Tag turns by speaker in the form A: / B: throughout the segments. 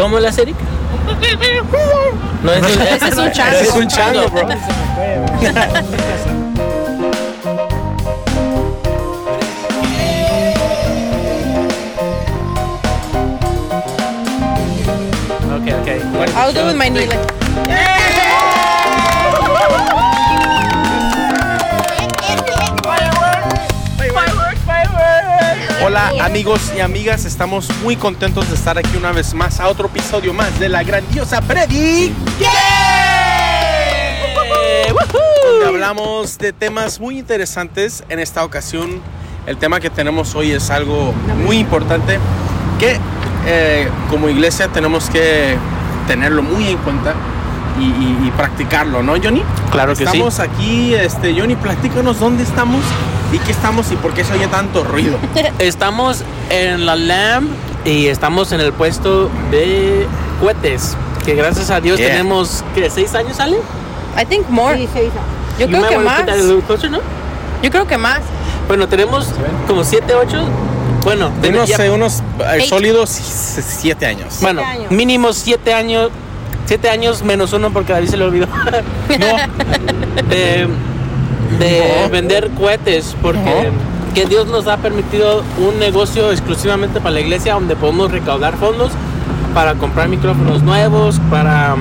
A: ¿Cómo hace Eric? No, es un,
B: Ese es un chango.
A: ese es un chango, bro. Okay, okay. One,
B: I'll do it with my knee. Like,
C: Hola amigos y amigas, estamos muy contentos de estar aquí una vez más a otro episodio más de la grandiosa Predi. Donde hablamos de temas muy interesantes. En esta ocasión, el tema que tenemos hoy es algo muy importante que eh, como iglesia tenemos que tenerlo muy en cuenta y, y- y practicarlo, ¿no, Johnny?
A: Claro que sí.
C: estamos aquí, este, Johnny, platícanos dónde estamos y qué estamos y por qué se oye tanto ruido.
A: Estamos en la LAM y estamos en el puesto de cohetes. Que gracias a Dios
C: Yeah.
A: tenemos, ¿qué? ¿Seis años, Ale?
B: I think more. Yo
A: You
B: creo
A: might
B: que
A: wanna
B: más.
A: closer, ¿no?
B: Yo creo que más.
A: Bueno, tenemos como siete, ocho. Bueno,
C: unos,
A: ya-
C: eh, unos eh, sólidos siete años.
A: bueno,
B: años.
A: mínimo siete años. Siete años menos uno porque a David se le olvidó. de de vender cohetes porque que Dios nos ha permitido un negocio exclusivamente para la iglesia donde podemos recaudar fondos para comprar micrófonos nuevos, para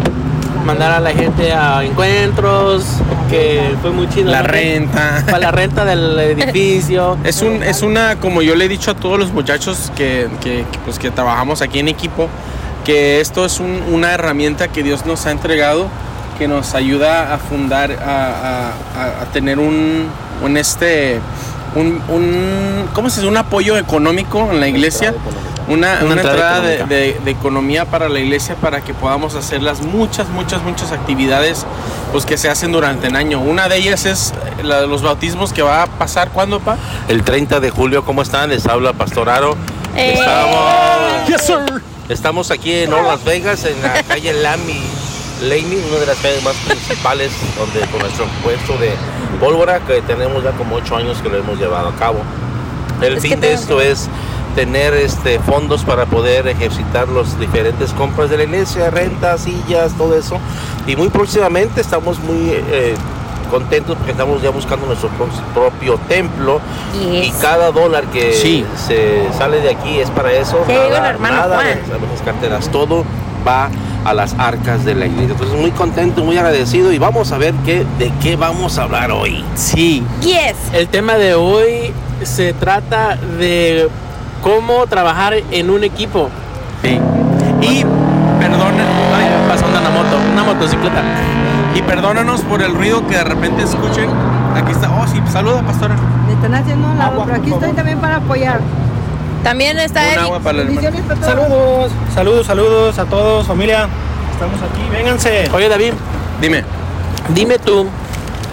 A: mandar a la gente a encuentros, que fue muy chido.
C: La
A: ¿no?
C: renta.
A: Para la renta del edificio.
C: Es, un, es una, como yo le he dicho a todos los muchachos que, que- que, pues, que trabajamos aquí en equipo, que esto es un- una herramienta que Dios nos ha entregado, que nos ayuda a fundar, a, a- a- a tener un, un, este, un, un- ¿cómo se dice? Un apoyo económico en la iglesia. Una,
A: Una
C: una
A: entrada
C: entrada de,
A: económica.
C: de- de economía para la iglesia para que podamos hacer las muchas, muchas, muchas actividades pues, que se hacen durante el año. Una de ellas es la de los bautismos que va a pasar cuando, pa?
D: El 30 de julio, ¿cómo están? Les habla Pastor Aro.
B: Eh.
D: Estamos,
C: Yes, sir.
D: estamos aquí en Las Vegas, en la calle Lamy Laney, una de las calles más principales, donde con nuestro puesto de pólvora, que tenemos ya como ocho años que lo hemos llevado a cabo. El
B: Es
D: fin de esto
B: que-
D: es tener este fondos para poder ejercitar las diferentes compras de la iglesia, rentas, sillas, todo eso. Y muy próximamente estamos muy eh, contentos porque estamos ya buscando nuestro pro- propio templo y cada dólar que
C: Sí.
D: se sale de aquí es para eso.
B: Hermano
D: nada
B: Juan.
D: de las- las carteras, todo va a las arcas de la iglesia. Entonces muy contento, muy agradecido y vamos a ver qué, de qué vamos a hablar hoy.
C: Sí.
B: Yes.
A: El tema de hoy se trata de cómo trabajar en un equipo.
C: sí. Y perdona, ay,
A: Pasando una moto, una motocicleta.
C: y perdónanos por el ruido que de repente escuchen. Aquí está. Oh, sí, saluda, pastora.
E: Me están haciendo un lado,
C: Agua,
E: pero aquí estoy también para apoyar.
B: También está
C: Un
B: Eric.
C: agua para el hermano.
F: Saludos, saludos, saludos a todos, familia. Estamos aquí, vénganse.
A: Oye, David,
C: Dime.
A: dime tú,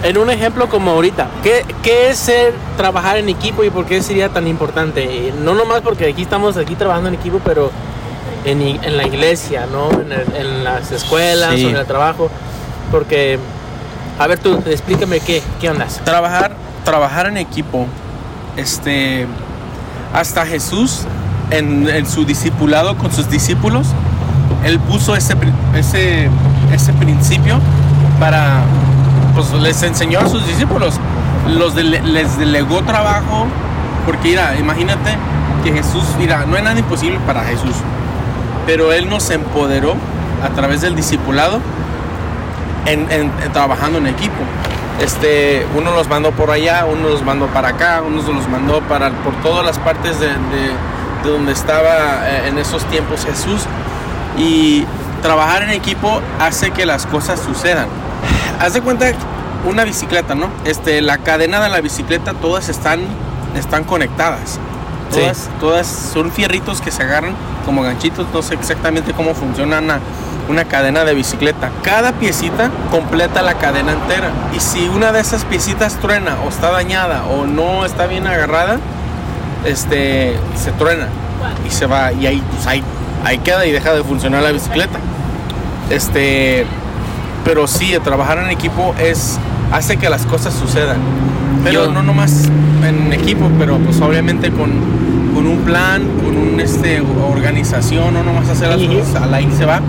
A: en un ejemplo como ahorita, ¿qué, qué es ser trabajar en equipo y por qué sería tan importante? No nomás porque aquí estamos aquí trabajando en equipo, pero en, i- en la iglesia, ¿no? En, el- en las escuelas
C: Sí.
A: o en el trabajo. Porque, a ver tú, explícame qué, qué ondas.
C: Trabajar, trabajar en equipo. Este. Hasta Jesús, en, su discipulado con sus discípulos, él puso ese, ese, principio para. Pues les enseñó a sus discípulos. Los les delegó trabajo. Porque, mira, imagínate que Jesús, mira, no hay nada imposible para Jesús. Pero Él nos empoderó a través del discipulado en trabajando en equipo. Este, uno los mandó por allá, uno los mandó para acá, uno los mandó para, por todas las partes de, de- de donde estaba eh, en esos tiempos Jesús. Y trabajar en equipo hace que las cosas sucedan. Haz de cuenta una bicicleta, ¿no? Este, la cadena de la bicicleta, todas están, están conectadas. Todas, todas son fierritos que se agarran como ganchitos. No sé exactamente cómo funciona una, una cadena de bicicleta. Cada piecita completa la cadena entera. Y si una de esas piecitas truena o está dañada o no está bien agarrada, este, se truena y se va. Y ahí, pues, ahí, ahí queda y deja de funcionar la bicicleta. Este, pero sí, trabajar en equipo es hace que las cosas sucedan. Pero
A: Yo-
C: no nomás en equipo, pero pues obviamente con, con un plan, con una este, organización, no nomás hacer las cosas a la se va,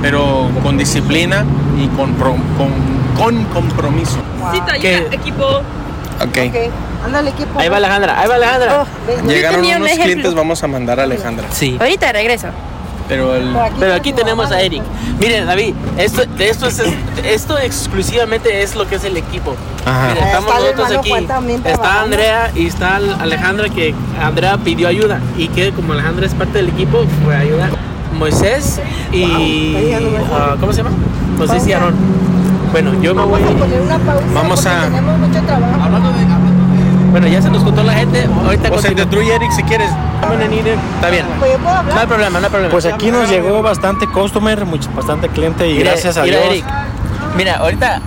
C: pero con disciplina y con, con, con compromiso.
A: Que-
B: equipo.
C: Ok.
E: Ándale, equipo.
A: Ahí va Alejandra, ahí va Alejandra.
C: Llegaron
B: tenía un
C: unos clientes, vamos a mandar a Alejandra.
A: Sí.
B: Ahorita regreso.
C: Pero el,
A: Pero aquí tenemos a Eric. Miren, David, esto, de esto, es, esto exclusivamente es lo que es el equipo.
C: Ajá.
A: Miren, estamos nosotros aquí. Está. Andrea y está Alejandra, que Andrea pidió ayuda. Y que como Alejandra es parte del equipo, fue a ayudar. Moisés y...
E: Me
A: ah, ¿Cómo se llama? Moisés y Aarón. Bueno, yo me voy...
E: Vamos a poner una pausa.
C: Vamos a-
E: Tenemos mucho trabajo.
A: Bueno, ya se nos contó la gente. Ahorita
C: o sea, de Eric, si quieres.
A: Está bien. No hay problema, no hay problema.
F: Pues aquí nos llegó bastante customer, mucho, bastante cliente y
A: Mira,
F: gracias a
A: mira,
F: Dios.
A: Eric, mira, ahorita,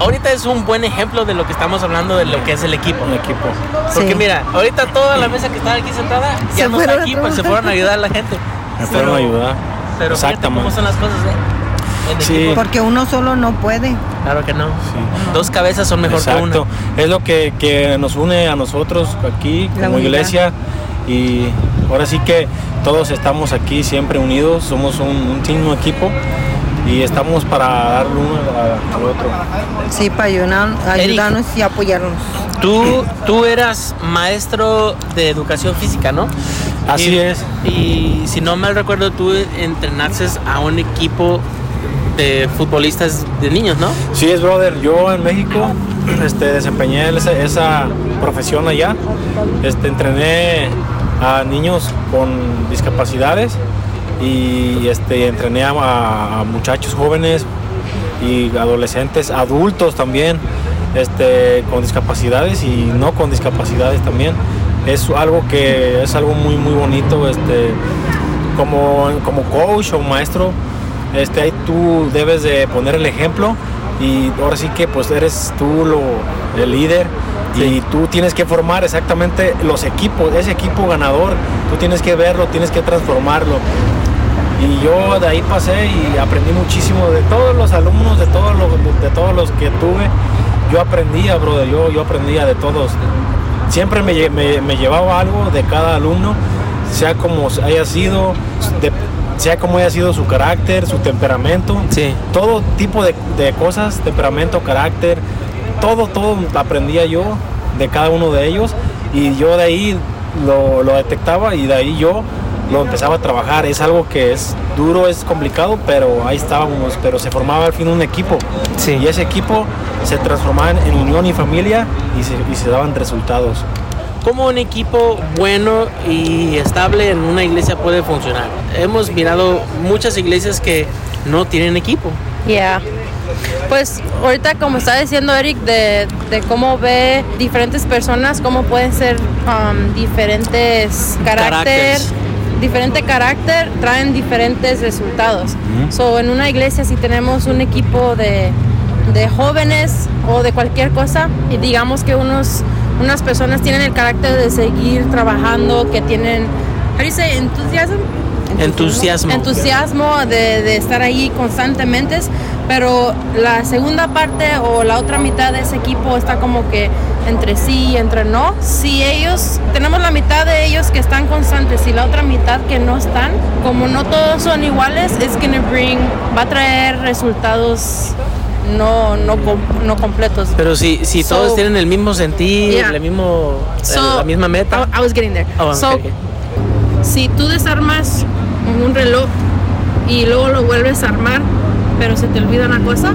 A: ahorita es un buen ejemplo de lo que estamos hablando de lo que es el equipo.
F: Un equipo.
A: Porque
E: Sí.
A: mira, ahorita toda la mesa que está aquí sentada ya
E: Se
A: no
E: fueron
A: está
E: a
A: aquí, pues se fueron a ayudar a la gente.
F: Me fueron a ayudar.
A: Pero fíjate cómo
F: Exactamente.
A: son las cosas, ¿eh? En
F: Sí.
E: Porque uno solo no puede.
A: claro que no.
F: Sí.
A: Dos cabezas son mejor
F: Exacto.
A: que
F: Es lo que, que nos une a nosotros aquí
E: La
F: como
E: unidad.
F: iglesia y ahora sí que todos estamos aquí siempre unidos, somos un, un team, un equipo y estamos para darle uno a- al otro.
E: Sí, para ayudar- ayudarnos y apoyarnos.
A: Tú, tú eras maestro de educación física, ¿no?
F: Así
A: Y-
F: es.
A: Y si no mal recuerdo, tú entrenaste a un equipo de futbolistas de niños, ¿no?
F: Sí es, brother. Yo en México este, desempeñé esa, esa profesión allá. Este, entrené a niños con discapacidades y este, entrené a, muchachos jóvenes y adolescentes, adultos también este, con discapacidades y no con discapacidades también. Es algo que es algo muy muy bonito. Este, como, como coach o maestro, este, ahí tú debes de poner el ejemplo y ahora sí que pues eres tú lo, el líder y tú tienes que formar exactamente los equipos, ese equipo ganador, tú tienes que verlo, tienes que transformarlo. Y yo de ahí pasé y aprendí muchísimo de todos los alumnos, de todos los, de todos los que tuve. Yo aprendía, brother, yo, yo aprendía de todos. Siempre me, me- me llevaba algo de cada alumno, sea como haya sido, de- sea como haya sido su carácter, su temperamento.
A: Sí.
F: Todo tipo de, de cosas, temperamento, carácter, todo, todo aprendía yo de cada uno de ellos. Y yo de ahí lo, lo detectaba y de ahí yo lo empezaba a trabajar. Es algo que es duro, es complicado, pero ahí estábamos, pero se formaba al fin un equipo.
A: Sí.
F: Y ese equipo se transformaba en, unión y familia y se, y se daban resultados.
A: ¿Cómo un equipo bueno y estable en una iglesia puede funcionar? Hemos mirado muchas iglesias que no tienen equipo.
B: Yeah. Pues ahorita como está diciendo Eric de, de cómo ve diferentes personas, cómo pueden ser um, diferentes carácter, diferente carácter, traen diferentes resultados. So en una iglesia si tenemos un equipo de, de jóvenes o de cualquier cosa y digamos que unos unas personas tienen el carácter de seguir trabajando, que tienen, you say, enthusiasm?
A: Entusiasmo.
B: entusiasmo de, de estar ahí constantemente, pero la segunda parte o la otra mitad de ese equipo está como que entre sí y entre no. Si ellos, tenemos la mitad de ellos que están constantes y la otra mitad que no están, como no todos son iguales, es gonna bring, va a traer resultados no, no, no completos.
A: Pero si, si
B: So-
A: todos tienen el mismo sentir,
B: Yeah.
A: el mismo,
B: So,
A: la misma meta.
B: I, I was getting there.
A: Oh,
B: So,
A: okay,
B: si tú desarmas un reloj y luego lo vuelves a armar, pero se te olvida una cosa,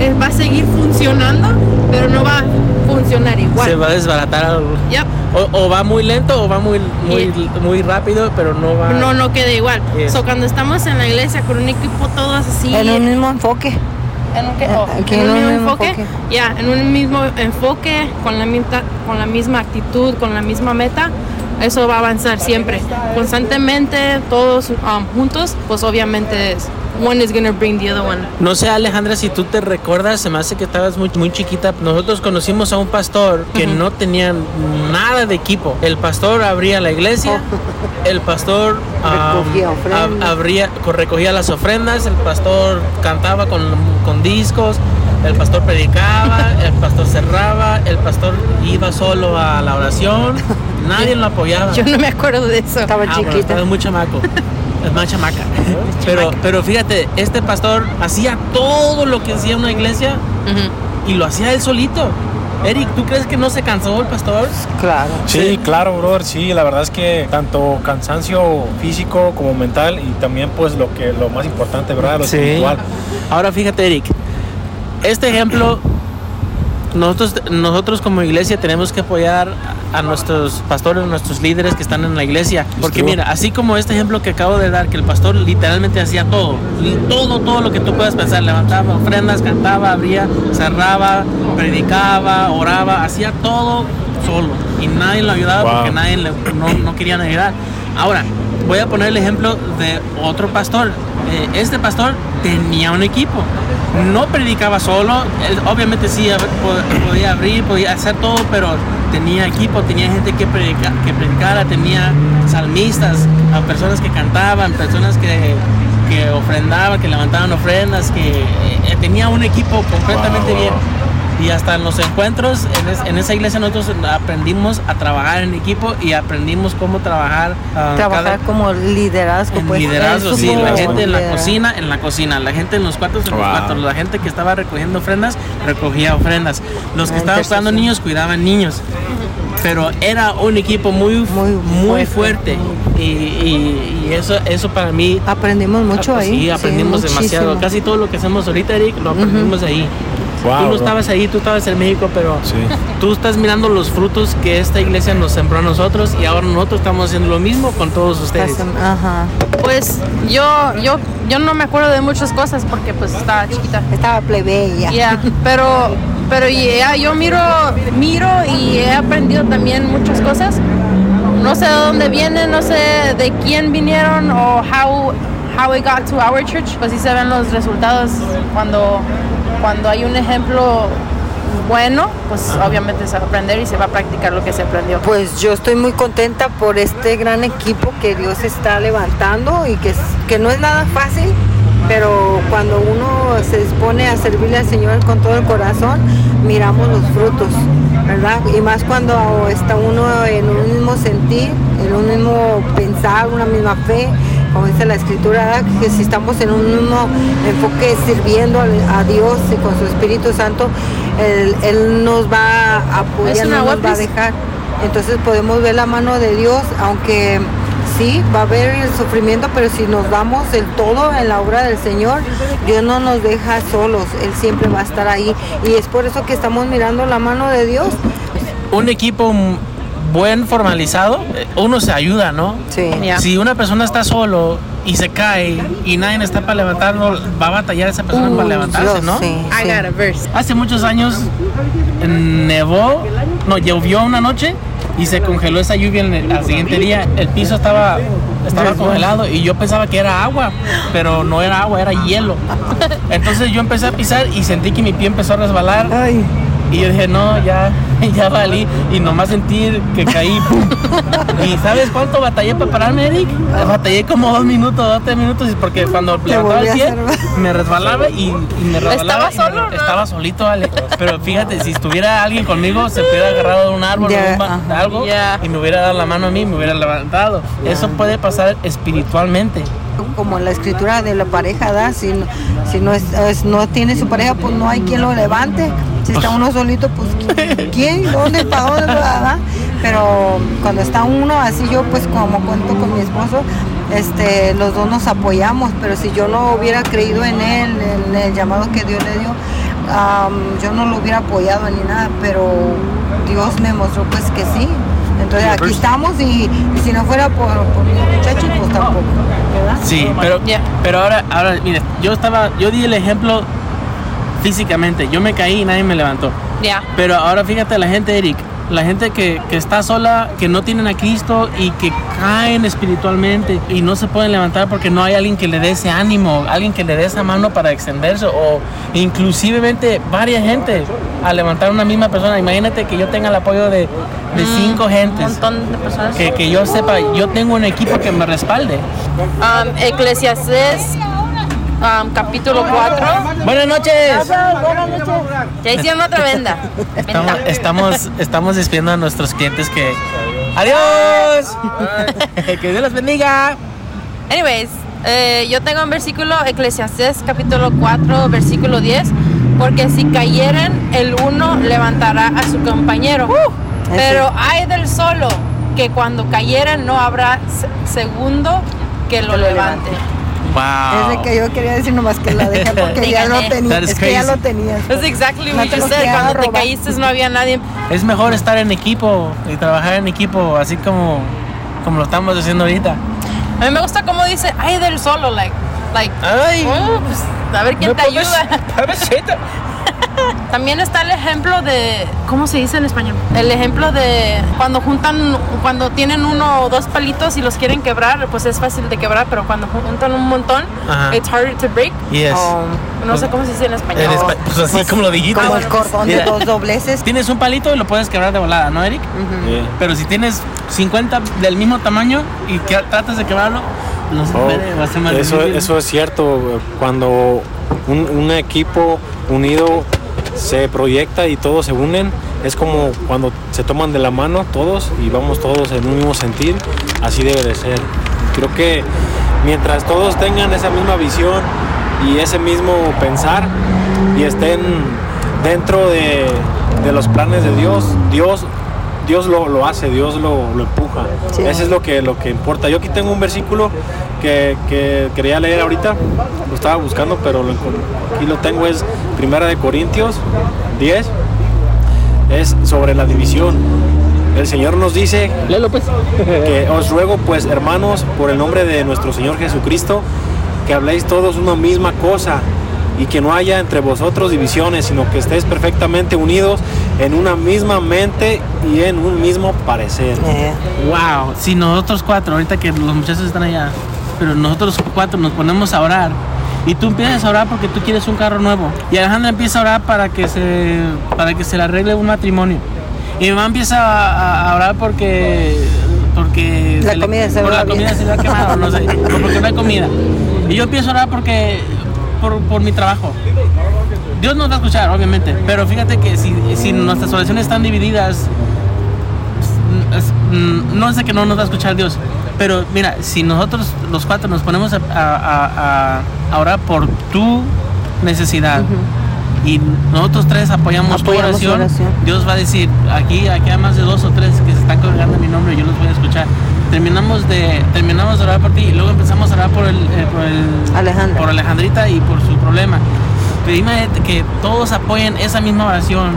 B: eh, va a seguir funcionando, pero no va a funcionar igual.
A: Se va a desbaratar algo.
B: Yep.
A: O, o va muy lento o va muy, muy, muy rápido, pero no va.
B: No, no queda igual.
A: Yes.
B: So, cuando estamos en la iglesia con un equipo todos así.
E: En un mismo enfoque.
B: ¿En un? Oh, en un mismo enfoque.
E: enfoque.
B: Ya, en un mismo enfoque, con la, misma, con la misma actitud, con la misma meta, eso va a avanzar siempre. Constantemente, todos um, juntos, pues obviamente es, one is gonna bring the other one.
A: No sé, Alejandra, si tú te recuerdas, se me hace que estabas muy, muy chiquita. Nosotros conocimos a un pastor que no tenía nada de equipo. El pastor abría la iglesia, el pastor
E: Recogía
A: ab- abría, co- recogía las ofrendas, el pastor cantaba con, con discos, el pastor predicaba, el pastor cerraba, el pastor iba solo a la oración Nadie lo apoyaba.
B: Yo no me acuerdo de eso.
E: Estaba
A: Ah, bueno,
E: chiquita.
A: estaba muy chamaco. Es más chamaca. Pero, pero fíjate, este pastor hacía todo lo que hacía una iglesia y lo hacía él solito. Eric, ¿tú crees que no se cansó el pastor?
E: Claro.
F: Sí, claro, brother. Sí, la verdad es que tanto cansancio físico como mental y también pues lo que lo más importante, ¿verdad? Lo espiritual.
A: Ahora fíjate, Eric. Este ejemplo, nosotros, nosotros como iglesia tenemos que apoyar a nuestros pastores, a nuestros líderes que están en la iglesia. Porque mira, así como este ejemplo que acabo de dar, que el pastor literalmente hacía todo, todo, todo lo que tú puedas pensar, levantaba ofrendas, cantaba, abría, cerraba, predicaba, oraba, hacía todo solo. Y nadie lo ayudaba
F: Wow.
A: porque nadie le- no, no querían ayudar. Ahora, voy a poner el ejemplo de otro pastor. Eh, este pastor tenía un equipo. No predicaba solo, obviamente sí podía abrir, podía hacer todo, pero tenía equipo, tenía gente que, predica- que predicara, tenía salmistas, personas que cantaban, personas que, que ofrendaban, que levantaban ofrendas, que eh, tenía un equipo completamente
F: Wow.
A: bien. Y hasta en los encuentros, en, es- en esa iglesia nosotros aprendimos a trabajar en equipo y aprendimos cómo trabajar. ah,
E: Trabajar
A: cada-
E: como liderazgo,
A: en
E: pues.
A: liderazgo, sí, la gente en la cocina, en la cocina, la gente en los cuartos, en los cuartos, la gente que estaba recogiendo ofrendas, recogía ofrendas, los que
E: La
A: estaban cuidando niños, cuidaban niños. Pero era un equipo muy,
E: Muy
A: muy, fuerte.
E: fuerte.
A: Y, y- y eso, eso para mí
E: Aprendimos mucho
A: Ah,
E: ahí.
A: Sí, aprendimos demasiado.
E: muchísimo.
A: Casi todo lo que hacemos ahorita, Eric, lo aprendimos ahí.
F: Wow,
A: tú no
F: bro.
A: estabas ahí, tú estabas en México, pero
F: Sí.
A: tú estás mirando los frutos que esta iglesia nos sembró a nosotros y ahora nosotros estamos haciendo lo mismo con todos ustedes.
E: Ajá.
B: Pues yo, yo, yo no me acuerdo de muchas cosas porque pues estaba chiquita.
E: Estaba plebeya.
B: Ya, pero, pero ya yo miro, miro y he aprendido también muchas cosas. No sé de dónde vienen, no sé de quién vinieron o how, how it got to our church. Pues sí se ven los resultados cuando, cuando hay un ejemplo bueno, pues obviamente se va a aprender y se va a practicar lo que se aprendió.
E: Pues yo estoy muy contenta por este gran equipo que Dios está levantando y que, es- que no es nada fácil, pero cuando uno se dispone a servirle al Señor con todo el corazón, miramos los frutos, ¿verdad? Y más cuando está uno en un mismo sentir, en un mismo pensar, una misma fe, como dice la escritura, que si estamos en un mismo enfoque sirviendo a Dios y con su Espíritu Santo, Él, Él nos va a apoyar,
B: ¿Es una
E: no nos va a dejar. Entonces podemos ver la mano de Dios, aunque sí, va a haber el sufrimiento, pero si nos damos el todo en la obra del Señor, Dios no nos deja solos, Él siempre va a estar ahí. Y es por eso que estamos mirando la mano de Dios.
A: Un equipo buen formalizado, eh, uno se ayuda, ¿no?
E: Sí.
B: Ya.
A: Si una persona está solo y se cae y nadie está para levantarlo, va a batallar esa persona para
E: Uy,
A: levantarse,
E: Dios,
A: ¿no?
E: sí,
B: I
E: sí.
B: got a verse.
A: Hace muchos años nevó, no, llovió una noche y se congeló esa lluvia en el, al siguiente día. El piso estaba, estaba congelado y yo pensaba que era agua, pero no era agua, era hielo. Entonces yo empecé a pisar y sentí que mi pie empezó a resbalar. Y yo dije, no, ya, ya valí. Y nomás sentir que caí. ¡pum! ¿Y sabes cuánto batallé para pararme, Eric? Batallé como dos minutos, dos, tres minutos. Porque cuando levantaba el pie, me resbalaba y, y me resbalaba.
B: ¿Estaba
A: y me-
B: solo, no?
A: Estaba solito, Ale. Pero fíjate, si estuviera alguien conmigo, se hubiera agarrado de un árbol o un algo y me hubiera dado la mano a mí y me hubiera levantado. Eso puede pasar espiritualmente.
E: Como la escritura de la pareja da, si no, si no, es, no tiene su pareja, pues no hay quien lo levante. Si está uno solito, pues ¿quién? ¿Dónde? ¿Para dónde? ¿verdad? Pero cuando está uno así, yo pues como cuento con mi esposo, este, los dos nos apoyamos, pero si yo no hubiera creído en él, en el llamado que Dios le dio, yo no lo hubiera apoyado ni nada, pero Dios me mostró pues que sí. Entonces aquí estamos y, y si no fuera por, por mis muchachos, pues tampoco, ¿verdad?
A: Sí, pero, pero ahora, ahora, mire, yo estaba, yo di el ejemplo físicamente. Yo me caí y nadie me levantó.
B: Ya.
A: Pero ahora fíjate la gente, Eric, la gente que, que está sola, que no tienen a Cristo y que caen espiritualmente y no se pueden levantar porque no hay alguien que le dé ese ánimo, alguien que le dé esa mano para extenderse o inclusivemente varias gente a levantar una misma persona. Imagínate que yo tenga el apoyo de, de cinco
B: Un
A: gentes.
B: montón de personas.
A: Que, que yo sepa, yo tengo un equipo que me respalde.
B: Um, Eclesiastés, um, capítulo 4.
A: Buenas noches.
B: Ya hicieron otra venda.
A: Estamos, estamos, estamos despidiendo a nuestros clientes que Adiós. que Dios los bendiga.
B: Anyways, eh, yo tengo un versículo, Eclesiastés capítulo 4, versículo 10, porque si cayeren, el uno levantará a su compañero. pero hay del solo, que cuando cayeren no habrá se- segundo que lo
E: lo
B: levante.
A: Wow.
E: Es de que yo quería decir nomás que la dejé porque
B: Te
E: ya lo tenía. Es que ya lo tenías.
B: That's exactly
E: No
B: what
E: te
B: you
E: lo
B: said. Cuando te
E: robar.
B: caíste no había nadie.
A: Es mejor estar en equipo y trabajar en equipo, así como, como lo estamos haciendo ahorita.
B: A mí me gusta como dice, ay del solo, like, like,
A: Ay.
B: oh, pues, a ver quién te ayuda. También está el ejemplo de, ¿cómo se dice en español? El ejemplo de cuando juntan, cuando tienen uno o dos palitos y los quieren quebrar, pues es fácil de quebrar, pero cuando juntan un montón,
A: Ajá.
B: it's harder to break.
A: Yes.
B: Um, no sé cómo se dice en español.
A: En espa- pues así como lo dijiste.
E: Como el cordón de dos dobleces.
A: Tienes un palito y lo puedes quebrar de volada, ¿no, Eric? Pero si tienes 50 del mismo tamaño y que tratas de quebrarlo, no se
F: Oh,
A: puede, va a ser más
F: eso,
A: difícil.
F: eso es cierto. Cuando un, un equipo unido se proyecta y todos se unen, es como cuando se toman de la mano todos y vamos todos en un mismo sentir. Así debe de ser. Creo que mientras todos tengan esa misma visión y ese mismo pensar y estén dentro de, de los planes de Dios, Dios Dios lo, lo hace, Dios lo, lo empuja.
E: Sí.
F: Eso es lo que, lo que importa. Yo aquí tengo un versículo que, que quería leer ahorita, lo estaba buscando, pero lo aquí lo tengo, es Primera de Corintios 10, es sobre la división. El Señor nos dice
A: pues.
F: que os ruego pues hermanos por el nombre de nuestro Señor Jesucristo que habléis todos una misma cosa y que no haya entre vosotros divisiones sino que estéis perfectamente unidos en una misma mente y en un mismo parecer.
E: Eh,
A: Wow, si nosotros cuatro, ahorita que los muchachos están allá, pero nosotros cuatro nos ponemos a orar y tú empiezas a orar porque tú quieres un carro nuevo. Y Alejandra empieza a orar para que se para que se le arregle un matrimonio. Y mi mamá empieza a, a orar porque porque
E: La
A: le-
E: comida se
A: por
E: va
A: la
E: bien.
A: comida se le ha quemado, no sé, porque no hay comida. Y yo empiezo a orar porque por, por mi trabajo. Dios nos va a escuchar, obviamente, pero fíjate que si, si nuestras oraciones están divididas, mm, no sé que no nos va a escuchar Dios, pero mira, si nosotros los cuatro nos ponemos a, a- a- a- a orar por tu necesidad y nosotros tres apoyamos, tu
E: Apoyamos tu
A: oración,
E: oración.
A: Dios va a decir, aquí, aquí hay más de dos o tres que se están congregando en mi nombre, yo los voy a escuchar. Terminamos de, terminamos de orar por ti y luego empezamos a orar por el, eh, por el
E: Alejandra.
A: por Alejandrita y por su problema. Imagínate que todos apoyen esa misma oración.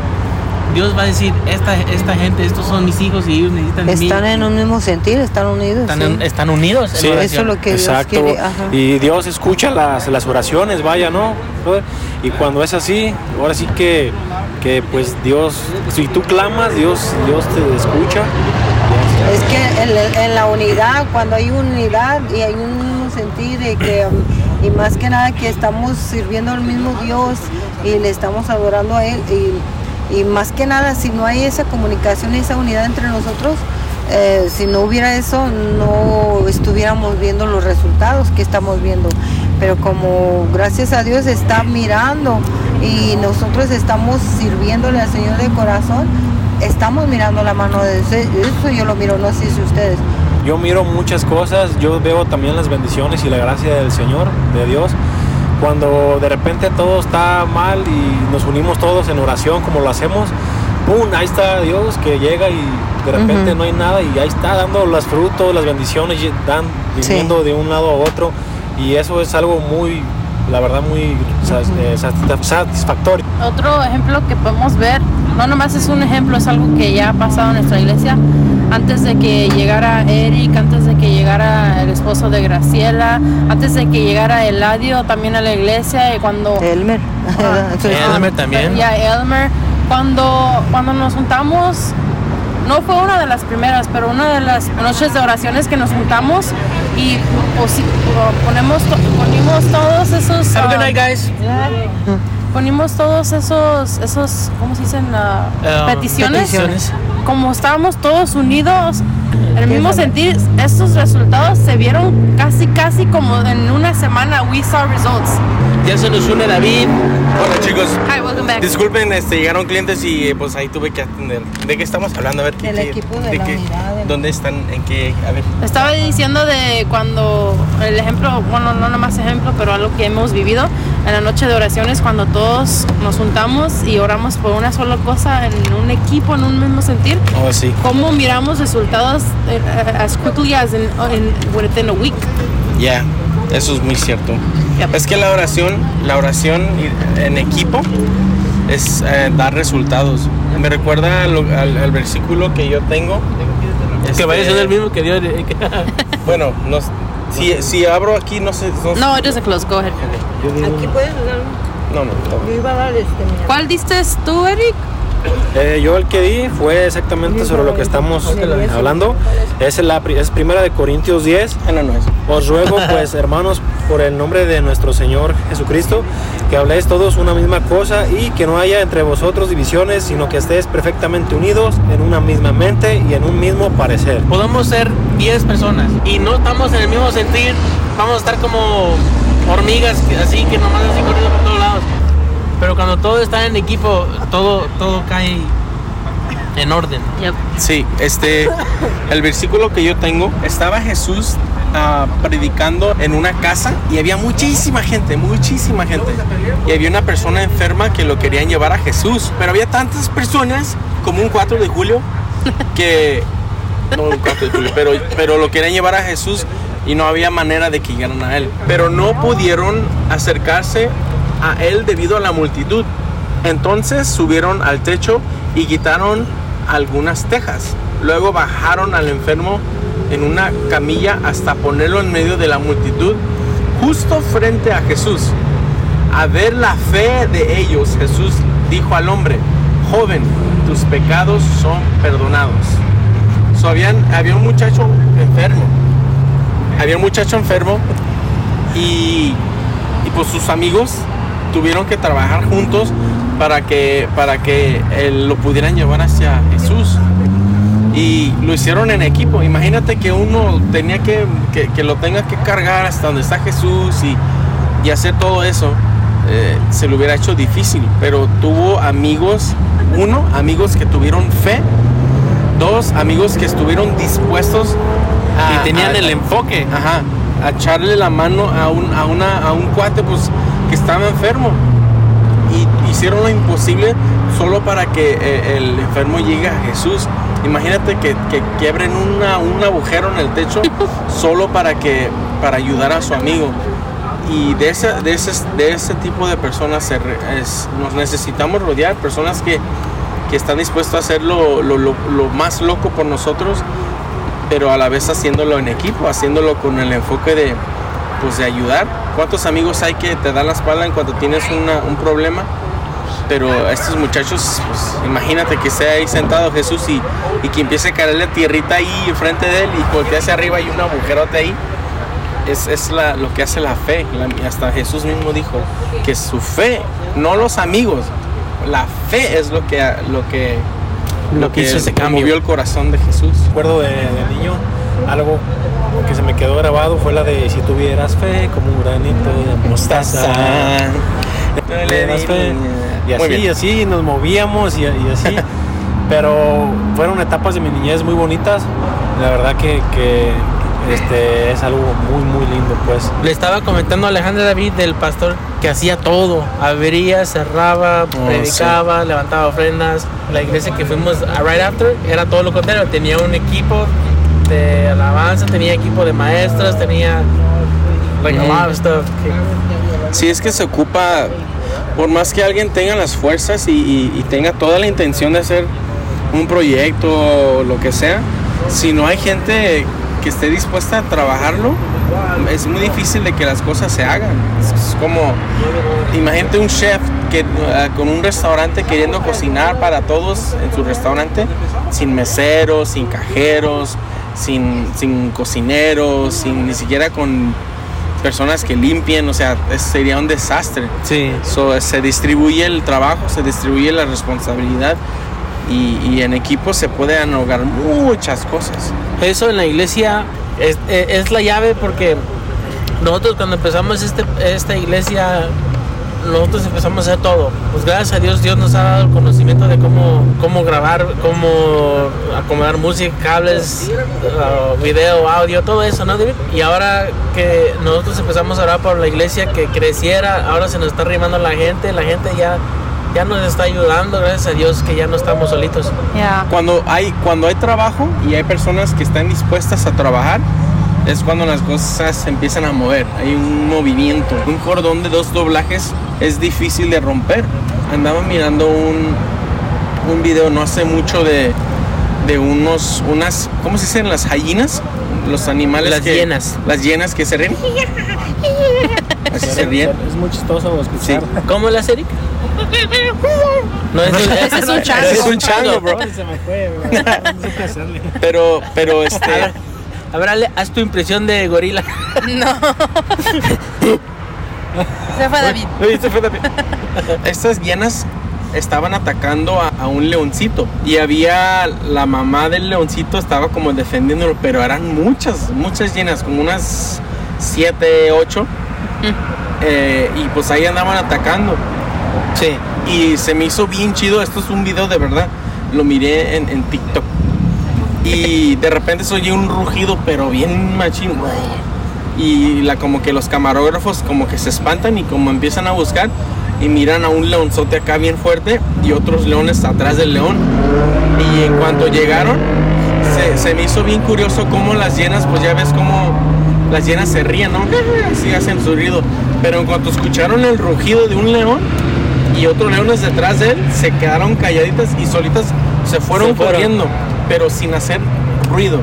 A: Dios va a decir, esta, esta gente, estos son mis hijos y ellos necesitan de mí".
E: Están en un mismo sentir, están unidos.
A: Están,
E: sí.
A: en- están unidos.
F: Sí.
E: Eso es lo que Dios
F: Exacto.
E: quiere. ajá.
F: Y Dios escucha las, las oraciones, vaya, ¿no? Y cuando es así, ahora sí que, que pues Dios, si tú clamas, Dios, Dios te escucha.
E: Es que en, en la unidad, cuando hay unidad y hay un mismo sentir y que y más que nada que estamos sirviendo al mismo Dios y le estamos adorando a Él y, y más que nada si no hay esa comunicación y esa unidad entre nosotros, eh, si no hubiera eso no estuviéramos viendo los resultados que estamos viendo. Pero como gracias a Dios está mirando y nosotros estamos sirviéndole al Señor de corazón, estamos mirando la mano de Dios. Eso yo lo miro, no sé si ustedes.
F: Yo miro muchas cosas, yo veo también las bendiciones y la gracia del Señor, de Dios. Cuando de repente todo está mal y nos unimos todos en oración como lo hacemos, ¡pum! Ahí está Dios que llega y de repente no hay nada y ahí está dando los frutos, las bendiciones, dan,
E: Sí.
F: viniendo de un lado a otro. Y eso es algo muy, la verdad, muy eh, satisfa- satisfactorio.
B: Otro ejemplo que podemos ver, no nomás es un ejemplo, es algo que ya ha pasado en nuestra iglesia. Antes de que llegara Eric, antes de que llegara el esposo de Graciela, antes de que llegara Eladio también a la iglesia y cuando...
E: Elmer.
A: Elmer también.
B: Ya, Elmer. Cuando, cuando nos juntamos, no fue una de las primeras, pero una de las noches de oraciones que nos juntamos y ponemos, to- todos esos...
A: Have a good
B: ah,
A: night, guys.
B: Ponimos todos esos, esos, ¿cómo se dicen? Ah, peticiones.
A: peticiones.
B: Como estábamos todos unidos, en el mismo sentir, estos resultados se vieron casi, casi como en una semana. We saw results.
A: Ya se nos une David.
C: Hola chicos,
B: Hi,
C: disculpen, este, llegaron clientes y eh, pues ahí tuve que atender. ¿De qué estamos hablando? A ver, ¿qué-
E: Del
C: qué-
E: equipo de la
C: qué-
E: unidad de-
C: ¿Dónde están? ¿En qué? A ver.
B: Estaba diciendo de cuando el ejemplo, bueno, no nomás ejemplo, pero algo que hemos vivido en la noche de oraciones, cuando todos nos juntamos y oramos por una sola cosa en un equipo, en un mismo sentir,
C: Oh, sí.
B: cómo miramos resultados eh, eh, as quickly as in, in within a week.
C: Ya, eso es muy cierto.
B: Yep.
C: Es que la oración, la oración en equipo es eh, dar resultados. Me recuerda al, al versículo que yo tengo.
A: Que
C: Este,
A: vaya a ser el mismo que Dios.
C: Bueno, no, si, si abro aquí, no sé. No,
B: No, it doesn't close. Go ahead.
E: Aquí puedes dar.
C: no, no, no.
E: Yo iba a dar este, mira.
B: ¿Cuál diste tú, Eric?
F: Eh, yo el que di fue exactamente sobre lo que estamos hablando. Es, la, es primera de Corintios 10.
C: Ah.
F: Os ruego, pues, hermanos, por el nombre de nuestro Señor Jesucristo, que habléis todos una misma cosa y que no haya entre vosotros divisiones, sino que estéis perfectamente unidos en una misma mente y en un mismo parecer.
A: Podemos ser 10 personas y no estamos en el mismo sentir. Vamos a estar como hormigas, así que nomás así corriendo por todos lados. Pero cuando todo está en equipo, todo, todo cae en orden.
B: Yep.
C: Sí, este, el versículo que yo tengo, estaba Jesús ah, predicando en una casa y había muchísima gente, muchísima gente. Y había una persona enferma que lo querían llevar a Jesús, pero había tantas personas como un 4 de julio que no un 4 de julio, pero, pero lo querían llevar a Jesús y no había manera de que llegaran a él. Pero no pudieron acercarse a él debido a la multitud. Entonces subieron al techo y quitaron algunas tejas. Luego bajaron al enfermo en una camilla hasta ponerlo en medio de la multitud, justo frente a Jesús. A ver la fe de ellos, Jesús dijo al hombre, joven, tus pecados son perdonados. Habían, había un muchacho enfermo. Había un muchacho enfermo y, y pues sus amigos tuvieron que trabajar juntos para que, para que él lo pudieran llevar hacia Jesús. Y lo hicieron en equipo. Imagínate que uno tenía que, que, que lo tenga que cargar hasta donde está Jesús y, y hacer todo eso. eh, se lo hubiera hecho difícil, pero tuvo amigos, uno, amigos que tuvieron fe, dos, amigos que estuvieron dispuestos a,
A: Y tenían
C: a-
A: el enfoque.
C: Ajá, a echarle la mano a un, a una, a un cuate pues, que estaba enfermo. Y hicieron lo imposible solo para que eh, el enfermo llegue a Jesús. Imagínate que, que quiebren una, un agujero en el techo solo para, que, para ayudar a su amigo. Y de ese, de ese, de ese tipo de personas se re- es- nos necesitamos rodear, personas que, que están dispuestos a hacer lo, lo- lo- lo más loco por nosotros pero a la vez haciéndolo en equipo, haciéndolo con el enfoque de, pues, de ayudar. ¿Cuántos amigos hay que te dan la espalda en cuanto tienes una- un problema? Pero estos muchachos, pues, imagínate que esté ahí sentado Jesús y, y que empiece a caerle tierrita ahí enfrente de él y voltea hacia arriba y un agujerote ahí. Es, es la- lo que hace la fe. La- hasta Jesús mismo dijo que su fe, no los amigos, la fe es lo que, lo que,
A: Lo que hizo ese cambio.
C: movió el corazón de Jesús.
F: recuerdo de, de niño, algo que se me quedó grabado fue la de si tuvieras fe como un granito de mostaza. tuvieras fe. Y así, y así nos movíamos y, y así. Pero fueron etapas de mi niñez muy bonitas. La verdad que, que, este, es algo muy, muy lindo, pues.
A: Le estaba comentando a Alejandra David del pastor que hacía todo. Abría, cerraba, predicaba, levantaba ofrendas. La iglesia que fuimos a right after era todo lo contrario. Tenía un equipo de alabanza, tenía equipo de maestras, tenía like a lot of stuff. que-
C: Si es que se ocupa, por más que alguien tenga las fuerzas y, tenga toda la intención de hacer un proyecto o lo que sea, si no hay gente que esté dispuesta a trabajarlo, es muy difícil de que las cosas se hagan. Es como, imagínate un chef que ah, con un restaurante queriendo cocinar para todos en su restaurante, sin meseros, sin cajeros, sin, sin cocineros, sin ni siquiera con personas que limpien, o sea, es- sería un desastre.
A: Sí.
C: So, se distribuye el trabajo, se distribuye la responsabilidad y, y en equipo se pueden lograr muchas cosas.
A: Eso en la iglesia es, es- es la llave porque nosotros cuando empezamos este, esta iglesia, nosotros empezamos a hacer todo. Pues gracias a Dios, Dios nos ha dado el conocimiento de cómo, cómo grabar, cómo acomodar música, cables, uh, video, audio, todo eso, ¿no? David? Y ahora que nosotros empezamos a orar por la iglesia que creciera, ahora se nos está arrimando la gente, la gente ya, ya nos está ayudando, gracias a Dios que ya no estamos solitos.
B: Ya.
C: Cuando hay, cuando hay trabajo y hay personas que están dispuestas a trabajar, es cuando las cosas se empiezan a mover. Hay un movimiento. Un cordón de dos doblajes es difícil de romper. Andaba mirando un, un video no hace mucho de, de unos, unas, ¿cómo se dicen? Las gallinas. Los animales
A: Las
C: que-
A: hienas.
C: Las hienas que se ríen. Así se ríen.
F: Es muy chistoso escuchar.
A: ¿Cómo la Eric? No, es
B: Ese es un chango.
C: Ese es un chango, bro.
F: Se me fue, hacerle.
C: Pero, pero este...
A: a ver, haz tu impresión de gorila.
B: No. Se fue David.
A: Se fue también.
C: Estas hienas estaban atacando a, a un leoncito y había la mamá del leoncito estaba como defendiéndolo, pero eran muchas, muchas hienas, como unas 7, 8. y pues ahí andaban atacando.
A: Sí.
C: Y se me hizo bien chido, esto es un video de verdad, lo miré en, en TikTok. Y de repente se oye un rugido, pero bien machín. Y la, como que los camarógrafos como que se espantan y como empiezan a buscar y miran a un leonzote acá bien fuerte y otros leones atrás del león. Y en cuanto llegaron, se, se me hizo bien curioso cómo las hienas, pues ya ves cómo las hienas se ríen, ¿no? Así hacen su ruido. Pero en cuanto escucharon el rugido de un león y otros leones detrás de él, se quedaron calladitas y solitas se fueron,
A: Se fueron.
C: corriendo, pero sin hacer ruido.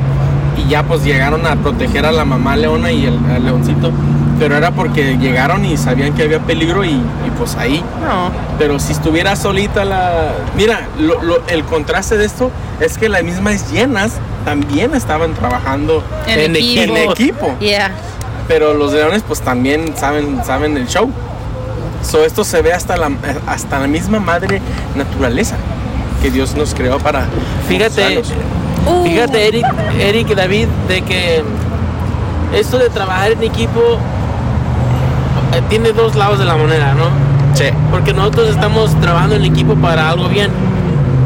C: Y ya pues llegaron a proteger a la mamá leona y el, al leoncito. Pero era porque llegaron y sabían que había peligro y, y, pues ahí.
B: No.
C: Pero si estuviera solita la... Mira, lo- lo- el contraste de esto es que las mismas llenas también estaban trabajando
B: En,
A: En
B: equipo.
C: en equipo.
B: Yeah.
C: Pero los leones pues también saben, saben el show. So, esto se ve hasta la, hasta la misma madre naturaleza que Dios nos creó para
A: Fíjate,
C: usarlos.
B: Uh.
A: fíjate Eric, Eric y David, de que esto de trabajar en equipo eh, tiene dos lados de la moneda, ¿no?
C: Sí.
A: Porque nosotros estamos trabajando en equipo para algo bien.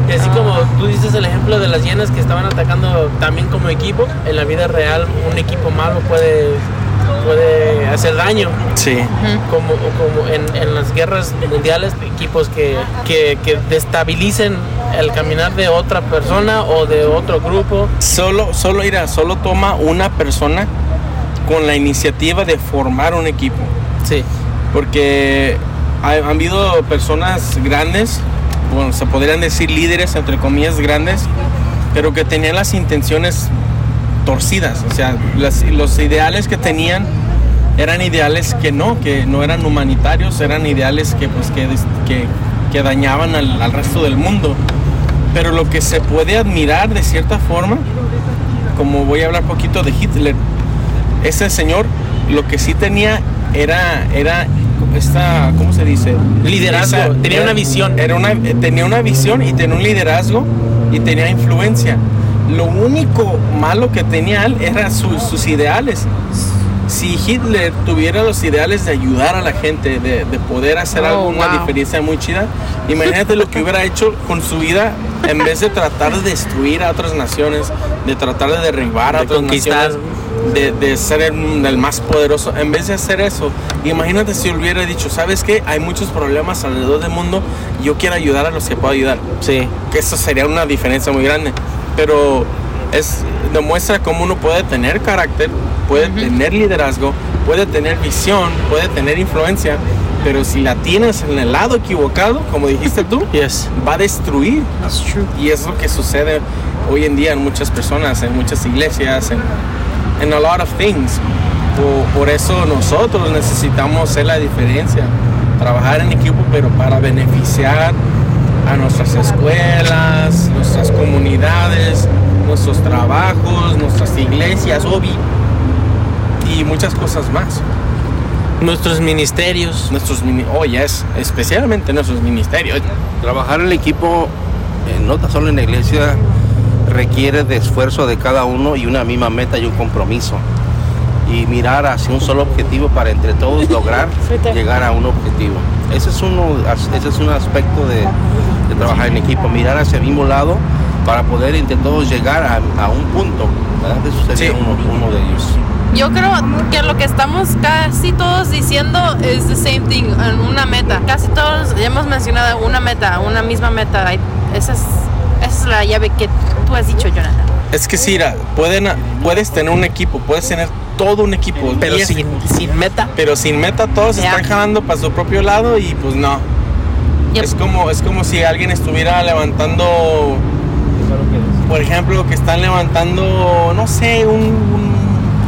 A: Y así como tú dices el ejemplo de las hienas que estaban atacando también como equipo, en la vida real un equipo malo puede, puede hacer daño.
C: Sí.
A: como, como en, en las guerras mundiales, equipos que, que, que destabilicen el caminar de otra persona o de otro grupo.
C: Solo, solo, mira, solo toma una persona con la iniciativa de formar un equipo.
A: Sí,
C: Porque ha- han habido personas grandes, bueno, se podrían decir líderes, entre comillas, grandes, pero que tenían las intenciones torcidas. O sea, las- los ideales que tenían eran ideales que no, que no eran humanitarios, eran ideales que, pues, que, que dañaban al, al resto del mundo. Pero lo que se puede admirar de cierta forma, como voy a hablar poquito de Hitler, ese señor lo que sí tenía era, era esta, ¿cómo se dice?
A: Liderazgo, tenía una visión.
C: Era una, tenía una visión y tenía un liderazgo y tenía influencia. Lo único malo que tenía él era su- sus ideales. Si Hitler tuviera los ideales de ayudar a la gente, de, de poder hacer
B: Oh,
C: alguna
B: wow.
C: diferencia muy chida, imagínate lo que hubiera hecho con su vida en vez de tratar de destruir a otras naciones, de tratar de derribar a
A: De
C: otras
A: conquistar.
C: naciones, de, de ser el, el más poderoso. En vez de hacer eso, imagínate si hubiera dicho, ¿sabes qué? Hay muchos problemas alrededor del mundo, yo quiero ayudar a los que puedo ayudar.
A: sí.
C: Que eso sería una diferencia muy grande. Pero es, demuestra cómo uno puede tener carácter, puede tener liderazgo, puede tener visión, puede tener influencia, pero si la tienes en el lado equivocado, como dijiste tú,
A: Yes.
C: va a destruir.
B: That's true.
C: Y es lo que sucede hoy en día en muchas personas, en muchas iglesias, en, en a lot of things. Por, por eso nosotros necesitamos ser la diferencia, trabajar en equipo, pero para beneficiar a nuestras escuelas, nuestras comunidades, nuestros trabajos, nuestras iglesias, obvi, y muchas cosas más.
A: Nuestros ministerios.
C: Nuestros, oh yes, especialmente nuestros ministerios.
D: Trabajar en equipo eh, no tan solo en la iglesia, requiere de esfuerzo de cada uno y una misma meta y un compromiso. Y mirar hacia un solo objetivo para entre todos lograr llegar a un objetivo. Ese es, uno, ese es un aspecto de, de trabajar en equipo, mirar hacia el mismo lado para poder entre todos llegar a, a un punto. ¿verdad? Eso sería
C: Sí.
D: uno, uno de ellos.
B: Yo creo que lo que estamos casi todos diciendo es the same thing, una meta. Casi todos ya hemos mencionado una meta, una misma meta. Esa es, esa es la llave que tú has dicho, Jonathan.
C: Es que sí, mira, pueden, puedes tener un equipo, puedes tener todo un equipo.
A: Pero sin, sin meta.
C: pero sin meta todos
B: Ya.
C: están jalando para su propio lado y pues no.
B: Yep.
C: Es como es como si alguien estuviera levantando, por ejemplo, que están levantando, no sé, un,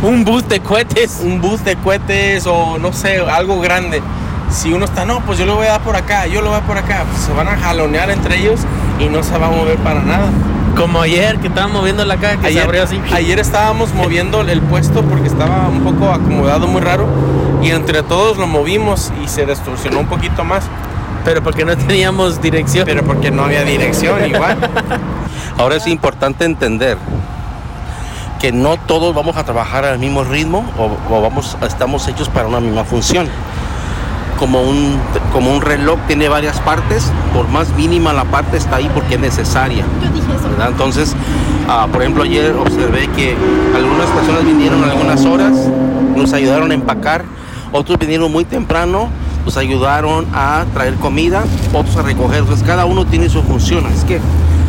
A: Un bus de cohetes.
C: un, bus de cohetes o no sé, algo grande. Si uno está, no, pues yo lo voy a dar por acá, yo lo voy a dar por acá, pues se van a jalonear entre ellos y no se va a mover para nada.
A: Como ayer que estaban moviendo la caja que se abrió así.
C: ayer estábamos moviendo el puesto porque estaba un poco acomodado muy raro y entre todos lo movimos y se distorsionó un poquito más,
A: Pero porque no teníamos dirección.
C: pero porque no había dirección igual.
D: Ahora es importante entender que no todos vamos a trabajar al mismo ritmo o, o vamos, estamos hechos para una misma función. Como un, como un reloj tiene varias partes, por más mínima la parte está ahí porque es necesaria. ¿verdad? Entonces, ah, por ejemplo, ayer observé que algunas personas vinieron algunas horas, nos ayudaron a empacar, otros vinieron muy temprano, nos ayudaron a traer comida, otros a recoger. Entonces, cada uno tiene su función. Es que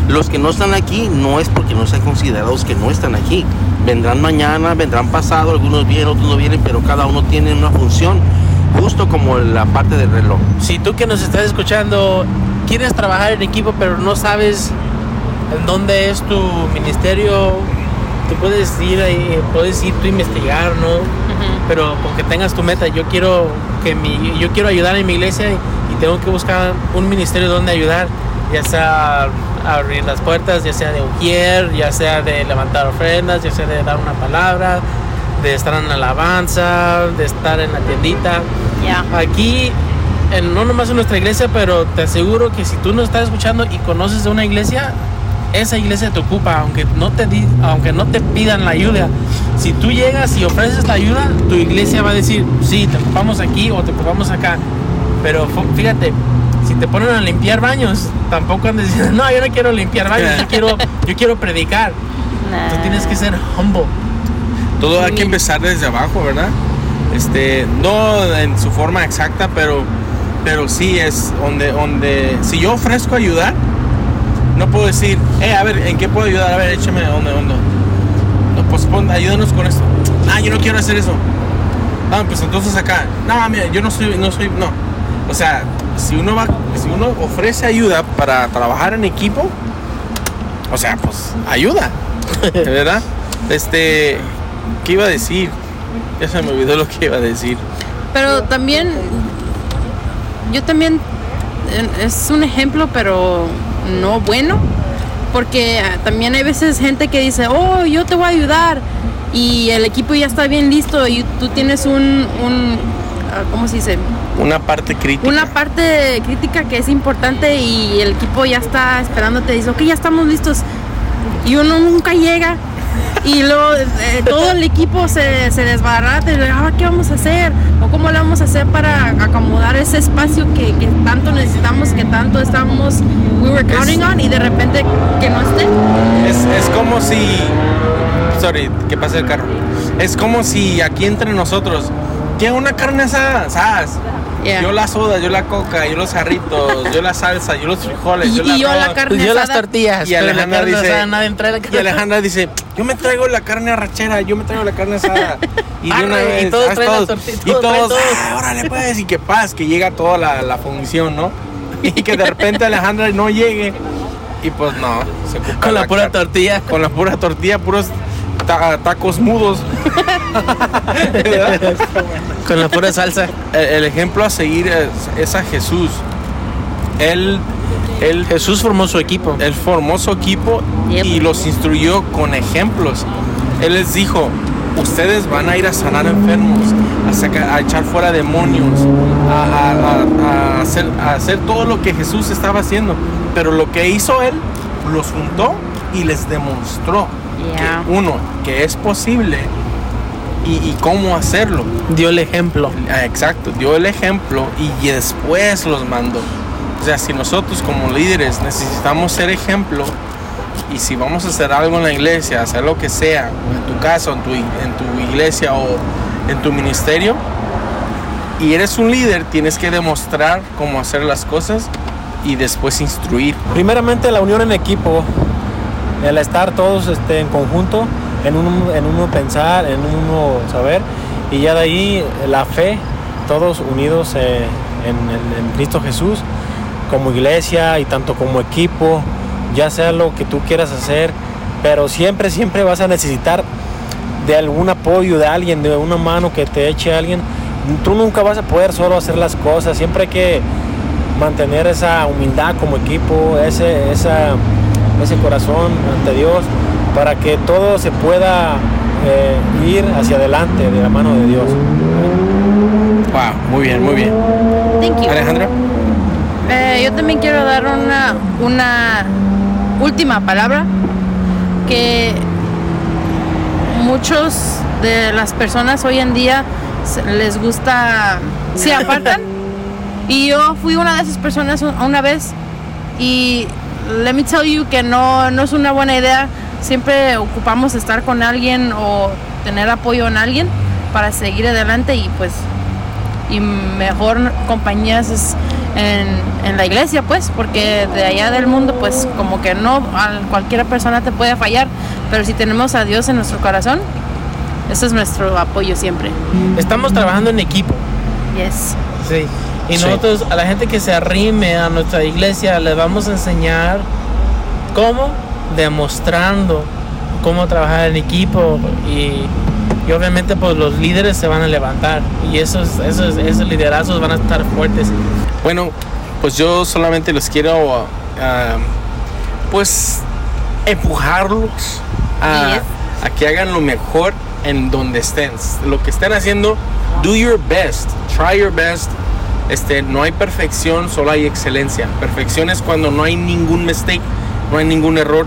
D: los que no están aquí no es porque no sean considerados que no están aquí. Vendrán mañana, vendrán pasado, algunos vienen, otros no vienen, pero cada uno tiene una función, justo como la parte del reloj.
A: Si tú que nos estás escuchando quieres trabajar en equipo pero no sabes en dónde es tu ministerio, tú puedes ir ahí, puedes ir tú a investigar, ¿no? Pero con que tengas tu meta, yo quiero que mi, yo quiero ayudar en mi iglesia y, y tengo que buscar un ministerio donde ayudar, ya sea abrir las puertas, ya sea de ujier, ya sea de levantar ofrendas, ya sea de dar una palabra, de estar en alabanza, de estar en la tiendita.
B: Ya.
A: Aquí, en- no nomás en nuestra iglesia, pero te aseguro que si tú nos estás escuchando y conoces de una iglesia, esa iglesia te ocupa, aunque no te, di- aunque no te pidan la ayuda. Si tú llegas y ofreces la ayuda, tu iglesia va a decir, sí, te ocupamos aquí o te ocupamos acá. Pero fíjate, te ponen a limpiar baños, tampoco andes diciendo, no, yo no quiero limpiar baños, yo quiero, yo quiero predicar. Tú tienes que ser humble.
C: Todo hay que empezar desde abajo, ¿verdad? Este, no en su forma exacta, pero, pero sí es donde, donde, si yo ofrezco ayudar, no puedo decir, eh, a ver, ¿en qué puedo ayudar? A ver, échame, ¿dónde, dónde? No, pues pon, ayúdanos con esto. Ah, yo no quiero hacer eso. Ah, pues entonces acá. No, mira, yo no soy, no soy, no. O sea, si uno va, si uno ofrece ayuda para trabajar en equipo, o sea, pues ayuda, ¿verdad? Este, ¿qué iba a decir? Ya se me olvidó lo que iba a decir.
B: Pero también, yo también, es un ejemplo, pero no bueno, porque ah, también hay veces gente que dice, oh, yo te voy a ayudar, y el equipo ya está bien listo, y tú tienes un, un ah, ¿cómo se dice?
C: Una parte crítica.
B: Una parte crítica que es importante y el equipo ya está esperándote, dice, ok, ya estamos listos, y uno nunca llega. Y luego eh, todo el equipo se, se desbarata y le, ahora qué vamos a hacer o cómo le vamos a hacer para acomodar ese espacio que, que tanto necesitamos, que tanto estamos, we were counting on y de repente que no esté.
C: Es, es como si. Sorry, que pase el carro. Es como si aquí entre nosotros. ¿Qué? Una carne asada, ¿sabes?
B: Yeah.
C: Yo la soda, yo la coca, yo los jarritos, yo la salsa, yo los frijoles,
B: Y-
C: yo la
B: y yo la carne
A: Pues yo las tortillas,
C: Y
A: la
C: Alejandra
A: carne
C: dice-
A: asada la
C: Y Alejandra dice, yo me traigo la carne arrachera, yo me traigo la carne asada. Y de
A: y todos traen la
C: todos-
A: tortilla,
C: y
A: todos traen
C: todos,
A: todo.
C: "Ah, órale pues, y que paz, que llega toda la, la función, ¿no? Y que de repente Alejandra no llegue. Y pues no, se ocupa
A: Con la pura
C: car-
A: tortilla.
C: Con la pura tortilla, puros ta- tacos mudos.
A: Con la pura salsa.
C: el, el ejemplo a seguir es, es a Jesús. Él, él,
A: Jesús formó su equipo.
C: él formó su equipo
B: Yep.
C: y los instruyó con ejemplos. Él les dijo, ustedes van a ir a sanar enfermos, a, sacar- a echar fuera demonios, a, a- a- a hacer, a hacer todo lo que Jesús estaba haciendo. Pero lo que hizo él los juntó y les demostró
B: Yeah.
C: que uno, que es posible y, y cómo hacerlo.
A: Dio el ejemplo.
C: Ah, Exacto, dio el ejemplo y después los mandó. O sea, si nosotros como líderes necesitamos ser ejemplo y si vamos a hacer algo en la iglesia, hacer lo que sea, en tu casa, en tu, en tu iglesia o en tu ministerio, y eres un líder, tienes que demostrar cómo hacer las cosas y después instruir.
F: Primeramente la unión en equipo, el estar todos este, en conjunto, en uno, en pensar, en uno saber, y ya de ahí la fe, todos unidos eh, en, en- en Cristo Jesús, como iglesia y tanto como equipo, ya sea lo que tú quieras hacer, pero siempre, siempre vas a necesitar de algún apoyo de alguien, de una mano que te eche alguien. Tú nunca vas a poder solo hacer las cosas, siempre hay que mantener esa humildad como equipo, ese, esa, ese corazón ante Dios, para que todo se pueda eh, ir hacia adelante de la mano de Dios.
C: Wow, muy bien, muy bien.
B: Thank you.
C: Alejandra.
B: Eh, yo también quiero dar una, una última palabra que muchos de las personas hoy en día les gusta, se apartan. y yo fui una de esas personas un- una vez y let me tell you que no, no es una buena idea. Siempre ocupamos estar con alguien o tener apoyo en alguien para seguir adelante y pues y mejor compañías es en, en la iglesia, pues, porque de allá del mundo, pues, como que no, a cualquier persona te puede fallar, pero si tenemos a Dios en nuestro corazón, ese es nuestro apoyo siempre.
A: Estamos trabajando en equipo.
B: Yes.
A: Sí. Y
C: Sí.
A: nosotros, a la gente que se arrime a nuestra iglesia, les vamos a enseñar cómo, demostrando cómo trabajar en equipo y, y obviamente pues los líderes se van a levantar y esos, esos, esos liderazgos van a estar fuertes.
C: Bueno, pues yo solamente los quiero, ah, pues, empujarlos a,
B: Yes.
C: a que hagan lo mejor en donde estén. Lo que estén haciendo, do your best, try your best. Este, no hay perfección, solo hay excelencia. Perfección es cuando no hay ningún mistake, no hay ningún error.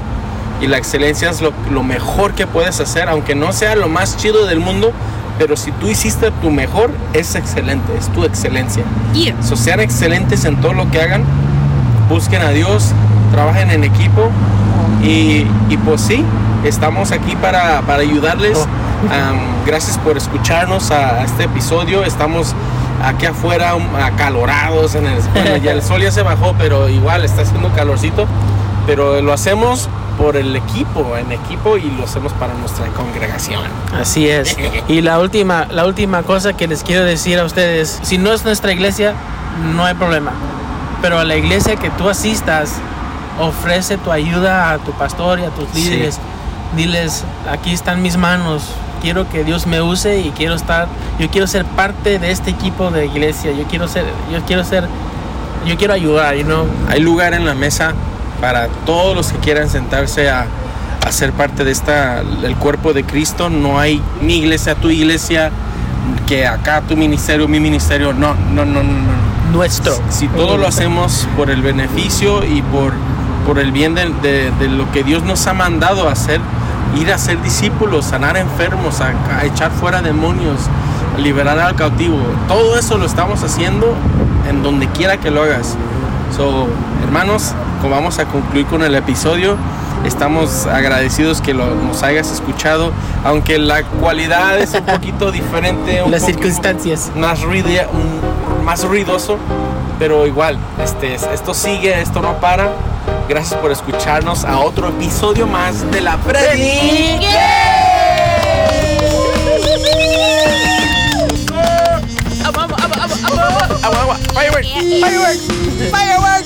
C: Y la excelencia es lo, lo mejor que puedes hacer, aunque no sea lo más chido del mundo. Pero si tú hiciste tu mejor, es excelente, es tu excelencia.
B: Yeah.
C: So, sean excelentes en todo lo que hagan, busquen a Dios, trabajen en equipo y, y pues sí, estamos aquí para, para ayudarles. Am, gracias por escucharnos a, a este episodio. Estamos aquí afuera um, acalorados. En el, bueno, ya el sol ya se bajó, pero igual está haciendo calorcito. Pero lo hacemos por el equipo, en equipo y lo hacemos para nuestra congregación.
A: Así es. Y la última, la última cosa que les quiero decir a ustedes, si no es nuestra iglesia, no hay problema. Pero a la iglesia que tú asistas, ofrece tu ayuda a tu pastor y a tus
C: Sí.
A: líderes. Diles, aquí están mis manos. Quiero que Dios me use y quiero estar, yo quiero ser parte de este equipo de iglesia. Yo quiero ser, yo quiero ser, yo quiero ayudar, you know.
C: Hay lugar en la mesa para todos los que quieran sentarse a, a ser parte de esta, el cuerpo de Cristo. No hay mi iglesia, tu iglesia, que acá tu ministerio, mi ministerio. No, no, no, no. no.
A: Nuestro.
C: Si todo lo hacemos por el beneficio y por, por el bien de, de- de lo que Dios nos ha mandado a hacer, ir a ser discípulos, sanar enfermos, a, a echar fuera demonios, a liberar al cautivo, todo eso lo estamos haciendo en donde quiera que lo hagas. So, hermanos, vamos a concluir con el episodio, estamos agradecidos que lo- nos hayas escuchado, aunque la cualidad es un poquito diferente, un
A: Las circunstancias.
C: más, ruide- un- más ruidoso, pero igual, este, esto sigue, esto no para. Gracias por escucharnos a otro episodio más de la Freddy. Fireworks, fireworks, fireworks.